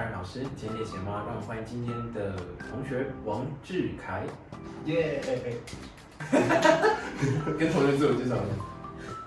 任老师，今天练习吗？让我们欢迎今天的同学王志凯。耶！跟同学自我介绍一下，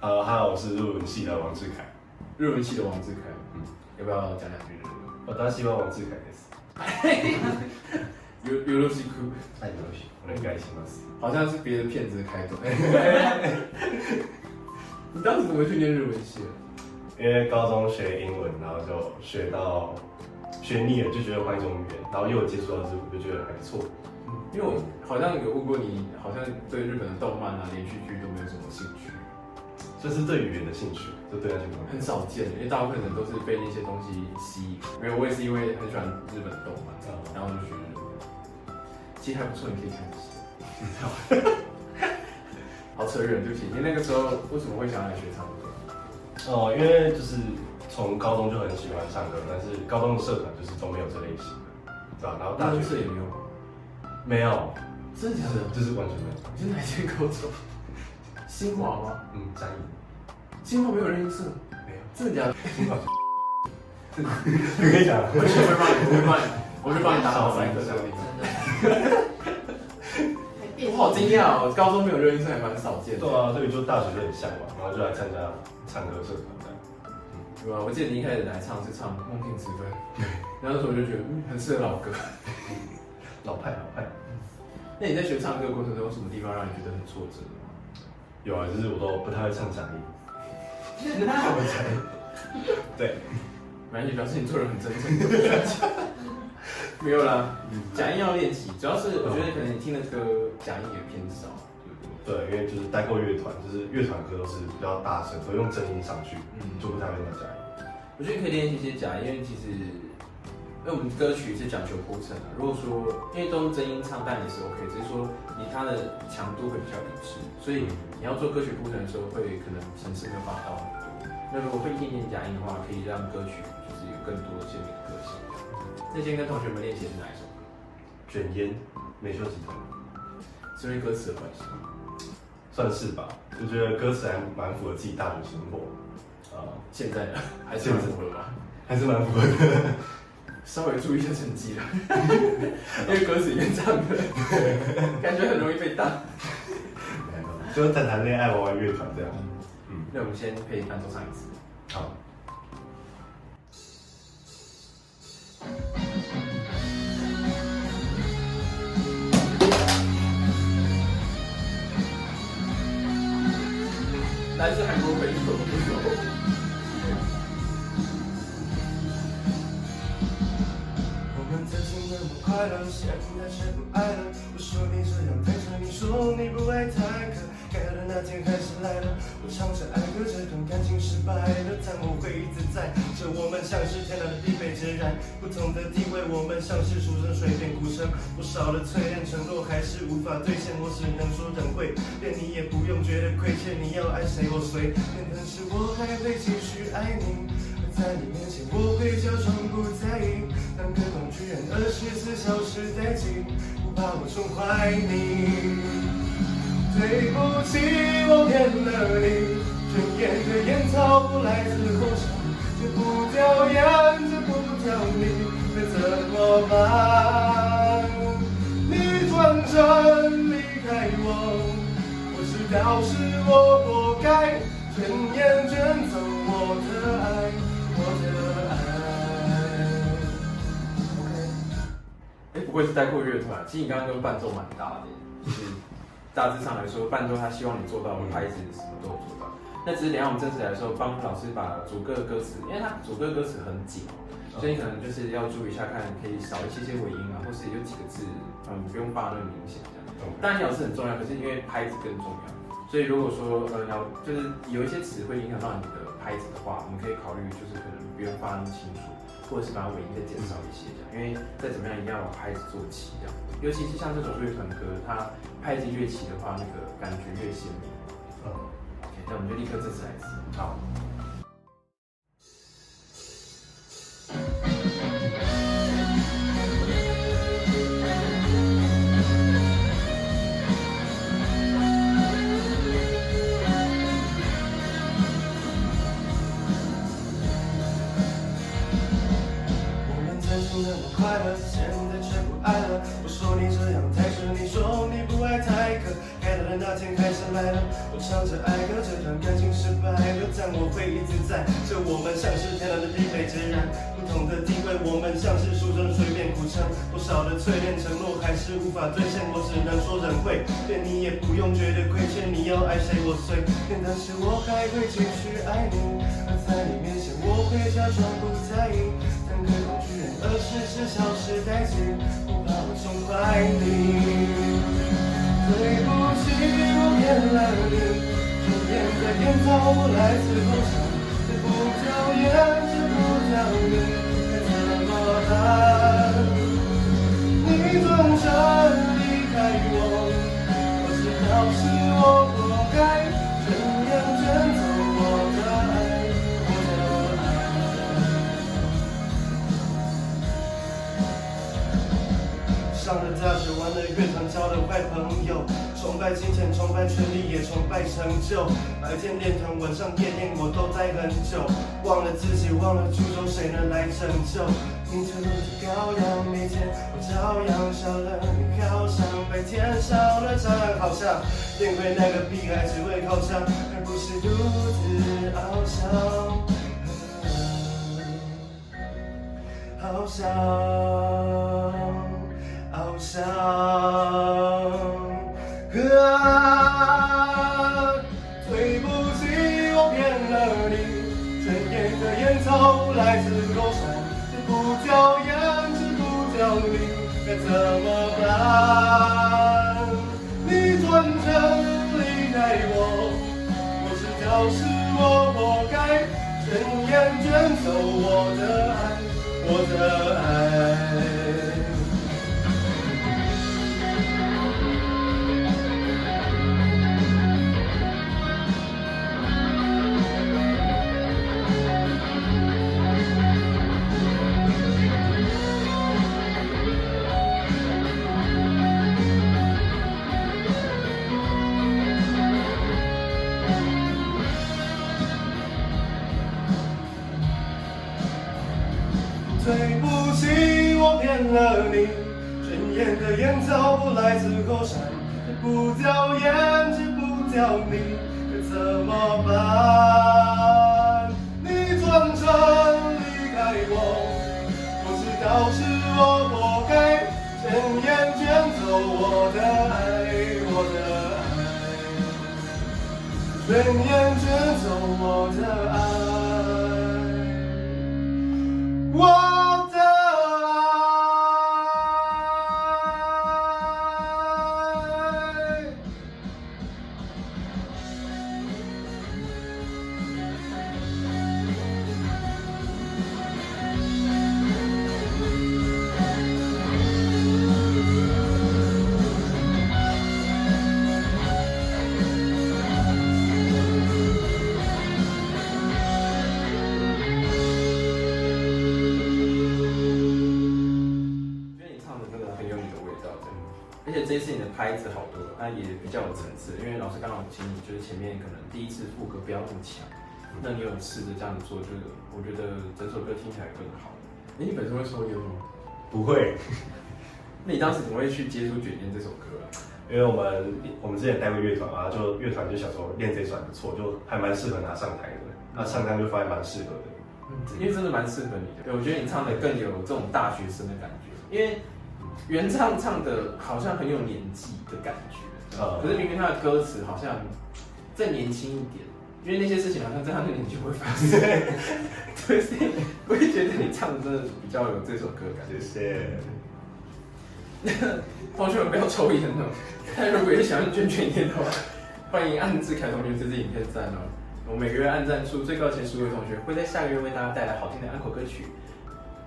呃，哈喽，我是日文系的王志凯。日文系的王志凯，嗯，要不要讲两句日文？私は王志凯です。有有罗西库，はい、よろしくお願いします。好像是别的片子的开头。你当时怎么去念日文系的？因为高中学英文，然后就学到 学腻了，就觉得换一种语言，然后又有接触到日文，就觉得还不错。因为我好像有问过你，好像对日本的动漫啊、连续剧都没有什么兴趣，这是对语言的兴趣，就对那些东很。少见，因为大部分人都是被那些东西吸引。没有，我也是因为很喜欢日本动漫，然后就学。其实还不错，你可以看一下。好扯远，对不起。你那个时候为什么会想要来学唱歌？哦，因为就是从高中就很喜欢唱歌，但是高中的社团就是都没有这类型的，对吧？然后大大学学社也没有吗？没有，真的假的？就是完全没有。你是哪一间高中？新华吗？嗯，嘉义新华没有。热音社，没有。真的？假的？新华你可以讲。我去会帮你，我会帮你，我会帮你打好三个这样我好惊讶哦，高中没有热音社还蛮少见的。对啊，所以就大学就很向往，然后就来参加唱歌社团对吧？我记得你一开始来唱是唱《梦境之分》，然后那时候我就觉得，嗯，很适合老歌。老派老派。那你在学唱歌的过程中，有什么地方让你觉得很挫折吗？有啊，就是我都不太会唱假音。那我才 对，蛮也表示你做人很真诚。没有啦，假音要练习，主要是我觉得可能你听的歌假音也偏少，对因为就是待过乐团，就是乐团歌都是比较大声，会用真音上去，嗯就不太会用假音。我觉得可以练习一些假音，因为其实，因为我们歌曲是讲求铺陈的。如果说因为都用真音唱，但也是 OK，只是说你它的强度会比较一致，所以你要做歌曲铺陈的时候，会可能层次没有办法到很多。那如果会一点点假音的话，可以让歌曲就是有更多鲜明的个性。那今天跟同学们练习的是哪一首歌？卷烟，美秀集团，是因为歌词的关系吗？算是吧，就觉得歌词还蛮符合自己大学生活，啊、现在的 还是蛮符合吧？还是蛮符合的。稍微注意一下成绩了，因为歌词里面唱的，感觉很容易被当。就是谈谈恋爱，玩玩乐团这样。嗯，那我们先配伴奏唱一次。好。来自韩国回首不熟。我们曾经那么快乐，现在却不爱了。我说你这样太傻，你说你不爱太可。该来的那天还是来了，我唱着爱歌，这段感情失败了，但我会一直在。我们像是天南地北截然不同的地位，我们像是出生水变孤生，不少的淬炼承诺还是无法兑现，我只能说等会，连你也不用觉得亏欠，你要爱谁我随，变成是我还会继续爱你。在你面前，我会假装不在意，当隔空居然，二十四小时待机，不怕我宠坏你。对不起，我骗了你，卷烟的烟草不来自火场，不掉烟，戒不掉你，该怎么办？你转身离开我，我知道是我活该，卷烟卷走我的爱，我的爱。哎，不愧是带过乐团。其实你刚刚跟伴奏蛮搭的，就是大致上来说，伴奏他希望你做到的拍子什么都做到。那只是等一下我们正式来说，帮老师把主歌的歌词，因为它主歌的歌词很紧哦，所以可能就是要注意一下，看可以少一些些尾音啊，或是有几个字，嗯，不用发那么明显这样。当然咬字很重要，可是因为拍子更重要，所以如果说呃咬就是有一些词会影响到你的拍子的话，我们可以考虑就是可能不用发那么清楚，或者是把尾音再减少一些这样，因为再怎么样一定要把拍子做齐这样。尤其是像这种乐团歌，它拍子越齐的话，那个感觉越鲜明。嗯我们就立刻这次来一次。好。快乐，现在却不爱了。那天开始来了，我唱着爱歌，这段感情失败了，但我会一直在。这我们像是天然的地北，截然不同的地位。我们像是书中随便苦撑，多少的淬炼承诺还是无法兑现。我只能说忍会，对你也不用觉得亏欠。你要爱谁我随便，但是我还会继续爱你。而在你面前，我会假装不在意。但可恐惧人，二十是消失殆尽，不怕我宠坏你。对不见，了你，春天的烟草来自故乡，这不叫烟，这不叫蜜，该怎么办？你转身离开我，我知道是崇拜成就。白天练团，晚上夜店，我都待很久，忘了自己，忘了初衷，谁能来拯救？你这路的羔羊，每天我照样少了你，好像白天少了蟑螂，好像变回那个屁孩，只会靠墙，而不是独自翱翔。翱翔，翱翔。该怎么办？你转身离开我，我知道是我活该，怎样卷走我的爱，我的爱。对不起，我骗了你。春烟的烟草不来自后山，这不叫烟，这不叫你，该怎么办？你转身离开我，我知道是我活该，转眼卷走我的爱，我的爱，转眼卷走我的爱。这一次你的拍子好多，那也比较有层次。因为老师刚好请你，就是前面可能第一次副歌不要那么强，那你有试着这样子做，就是我觉得整首歌听起来更好。哎，你本身会抽烟吗？不会，那你当时怎么会去接触《卷烟》这首歌啊？因为我们我们之前带过乐团嘛，就乐团就想说练这首还不错，就还蛮适合拿上台的。那上台就发现蛮适合的。因为真的蛮适合你的。对，我觉得你唱的更有这种大学生的感觉，因为原唱唱的好像很有年纪的感觉，呃可是明明他的歌词好像再年轻一点，因为那些事情好像在他那个年纪会发生。对，所以我会觉得你唱的真的比较有这首歌感觉。谢谢。同学们不要抽烟哦，大家如果也想要捐捐烟的话，欢迎按志凯同学这支影片赞哦。我每个月按赞数最高前十位同学会在下个月为大家带来好听的安可歌曲。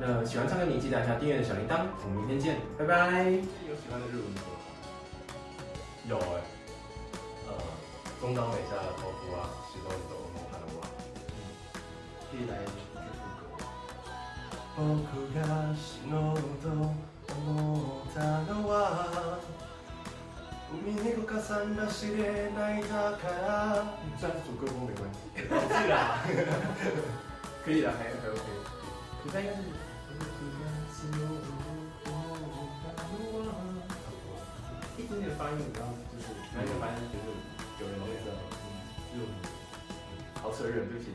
那喜欢唱歌你记得按下订阅的小铃铛，我们明天见，拜拜。有喜欢的日文歌吗？有哎、呃，中岛美嘉的头肤啊，石头走梦幻的我。可以来去副歌。僕が死のうと思ったのは海猫かさんらしれないだから虽然是主歌风没关系，是啦。可以的，还还 OK。可是应该是。 一点点发音，你知道，就是那个发音，就是有人会知道，嗯，就好扯远，对不起。